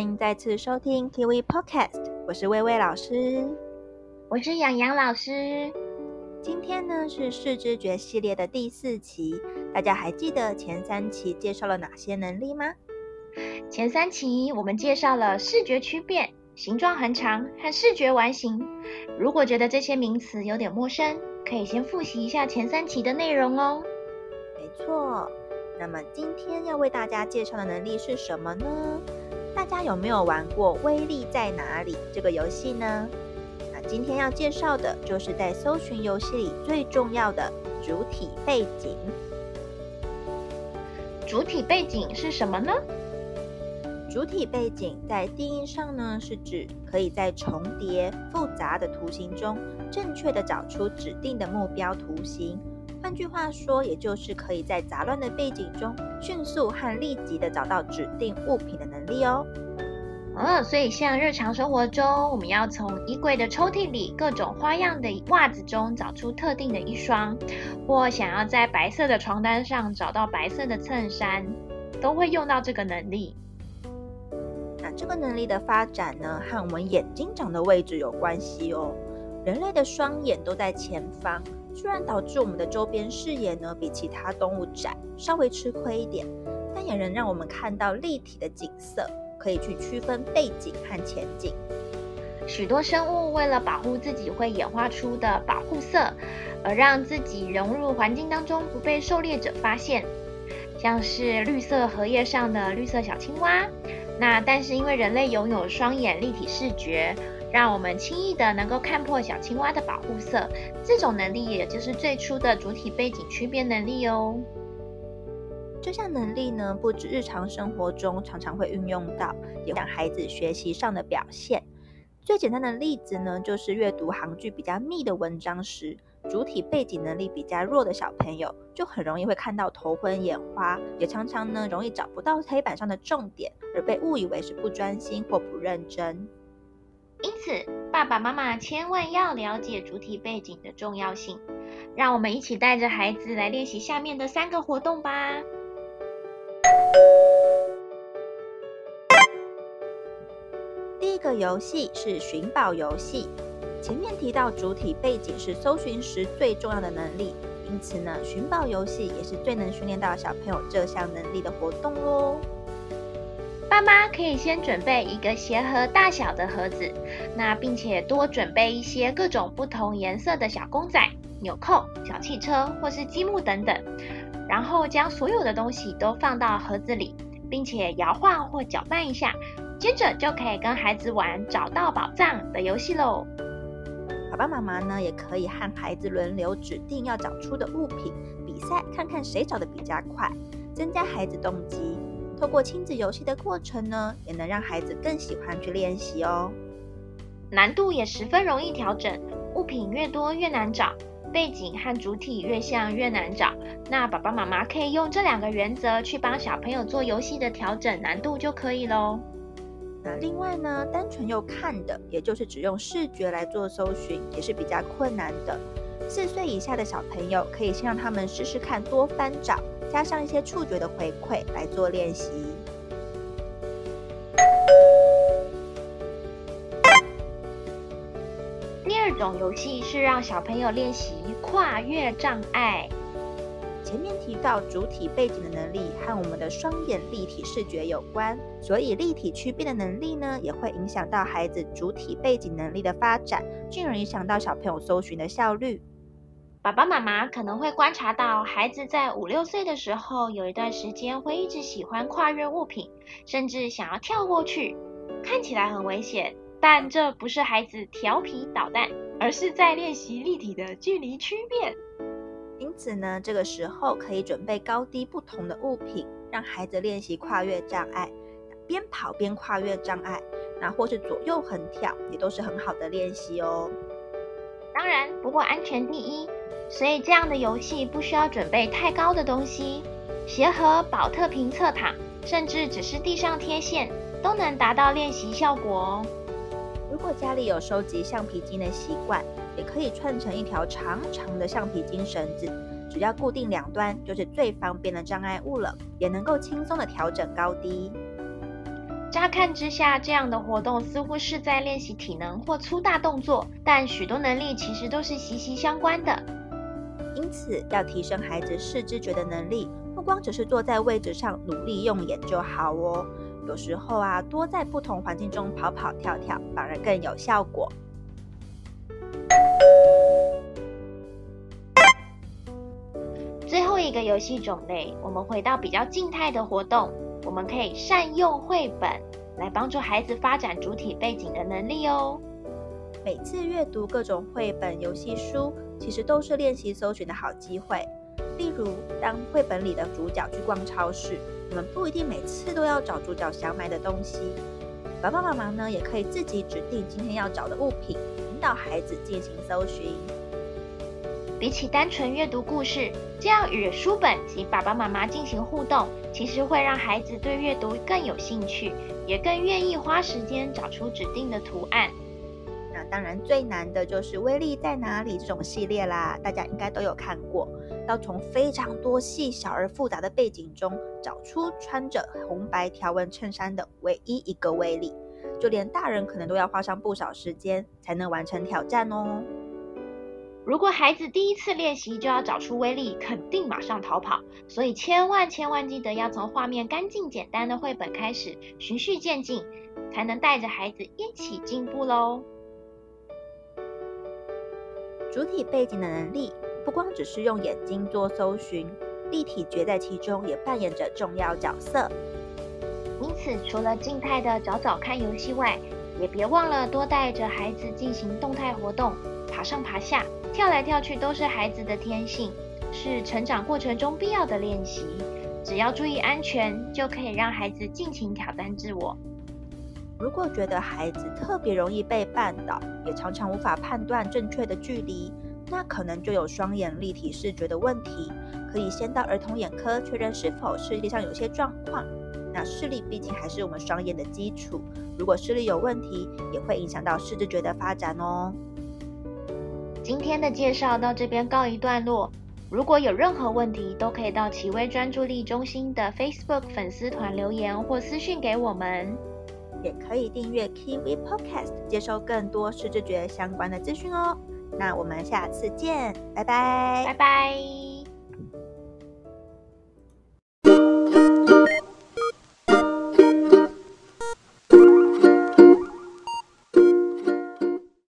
欢迎再次收听 Kiwi Podcast，我是薇薇老师，我是洋洋老师。今天呢是视知觉系列的第四期，大家还记得前三期介绍了哪些能力吗？前三期我们介绍了视觉区变、形状恒长和视觉完形。如果觉得这些名词有点陌生，可以先复习一下前三期的内容哦。没错，那么今天要为大家介绍的能力是什么呢？大家有没有玩过“威力在哪里”这个游戏呢？那今天要介绍的就是在搜寻游戏里最重要的主体背景。主体背景是什么呢？主体背景在定义上呢，是指可以在重叠复杂的图形中，正确的找出指定的目标图形。换句话说，也就是可以在杂乱的背景中，迅速和立即的找到指定物品的能力哦。哦，所以像日常生活中，我们要从衣柜的抽屉里各种花样的袜子中找出特定的一双，或想要在白色的床单上找到白色的衬衫，都会用到这个能力。那这个能力的发展呢，和我们眼睛长的位置有关系哦。人类的双眼都在前方，虽然导致我们的周边视野呢比其他动物窄，稍微吃亏一点，但也能让我们看到立体的景色，可以去区分背景和前景。许多生物为了保护自己会演化出的保护色，而让自己融入环境当中，不被狩猎者发现，像是绿色荷叶上的绿色小青蛙。那但是因为人类拥有双眼立体视觉，让我们轻易的能够看破小青蛙的保护色，这种能力也就是最初的主体背景区别能力哦。这项能力呢，不止日常生活中常常会运用到，也让孩子学习上的表现。最简单的例子呢，就是阅读行距比较密的文章时。主体背景能力比较弱的小朋友，就很容易会看到头昏眼花，也常常呢容易找不到黑板上的重点，而被误以为是不专心或不认真。因此，爸爸妈妈千万要了解主体背景的重要性。让我们一起带着孩子来练习下面的三个活动吧。第一个游戏是寻宝游戏。前面提到主体背景是搜寻时最重要的能力，因此呢，寻宝游戏也是最能训练到小朋友这项能力的活动喽。爸妈可以先准备一个鞋盒大小的盒子，那并且多准备一些各种不同颜色的小公仔、纽扣、小汽车或是积木等等，然后将所有的东西都放到盒子里，并且摇晃或搅拌一下，接着就可以跟孩子玩找到宝藏的游戏喽。爸爸妈妈呢，也可以和孩子轮流指定要找出的物品，比赛看看谁找得比较快，增加孩子动机。透过亲子游戏的过程呢，也能让孩子更喜欢去练习哦。难度也十分容易调整，物品越多越难找，背景和主体越像越难找。那爸爸妈妈可以用这两个原则去帮小朋友做游戏的调整难度就可以喽。那另外呢，单纯用看的，也就是只用视觉来做搜寻，也是比较困难的。四岁以下的小朋友，可以先让他们试试看多翻找，加上一些触觉的回馈来做练习。第二种游戏是让小朋友练习跨越障碍。前面提到主体背景的能力和我们的双眼立体视觉有关，所以立体区别的能力呢，也会影响到孩子主体背景能力的发展，进而影响到小朋友搜寻的效率。爸爸妈妈可能会观察到，孩子在五六岁的时候，有一段时间会一直喜欢跨越物品，甚至想要跳过去，看起来很危险，但这不是孩子调皮捣蛋，而是在练习立体的距离区变。因此呢，这个时候可以准备高低不同的物品，让孩子练习跨越障碍，边跑边跨越障碍，那或是左右横跳，也都是很好的练习哦。当然，不过安全第一，所以这样的游戏不需要准备太高的东西，鞋盒、保特瓶侧躺，甚至只是地上贴线，都能达到练习效果哦。如果家里有收集橡皮筋的习惯，也可以串成一条长长的橡皮筋绳子，只要固定两端，就是最方便的障碍物了，也能够轻松的调整高低。乍看之下，这样的活动似乎是在练习体能或粗大动作，但许多能力其实都是息息相关的。因此，要提升孩子视知觉的能力，不光只是坐在位置上努力用眼就好哦。有时候啊，多在不同环境中跑跑跳跳，反而更有效果。最后一个游戏种类，我们回到比较静态的活动。我们可以善用绘本来帮助孩子发展主体背景的能力哦。每次阅读各种绘本游戏书，其实都是练习搜寻的好机会。例如，当绘本里的主角去逛超市，我们不一定每次都要找主角想买的东西。爸爸妈妈呢，也可以自己指定今天要找的物品，引导孩子进行搜寻。比起单纯阅读故事，这样与书本及爸爸妈妈进行互动，其实会让孩子对阅读更有兴趣，也更愿意花时间找出指定的图案。当然最难的就是《威力在哪里》这种系列啦，大家应该都有看过，要从非常多细小而复杂的背景中找出穿着红白条纹衬衫的唯一一个威力，就连大人可能都要花上不少时间才能完成挑战哦。如果孩子第一次练习就要找出威力，肯定马上逃跑。所以千万千万记得要从画面干净简单的绘本开始，循序渐进，才能带着孩子一起进步喽。主体背景的能力不光只是用眼睛做搜寻，立体觉在其中也扮演着重要角色。因此，除了静态的找找看游戏外，也别忘了多带着孩子进行动态活动，爬上爬下。跳来跳去都是孩子的天性，是成长过程中必要的练习。只要注意安全，就可以让孩子尽情挑战自我。如果觉得孩子特别容易被绊倒，也常常无法判断正确的距离，那可能就有双眼立体视觉的问题。可以先到儿童眼科确认是否视力上有些状况。那视力毕竟还是我们双眼的基础，如果视力有问题，也会影响到视知觉的发展哦。今天的介绍到这边告一段落。如果有任何问题，都可以到奇微专注力中心的 Facebook 粉丝团留言或私讯给我们。也可以订阅 Kiwi Podcast，接收更多视知觉相关的资讯哦。那我们下次见，拜拜，拜拜。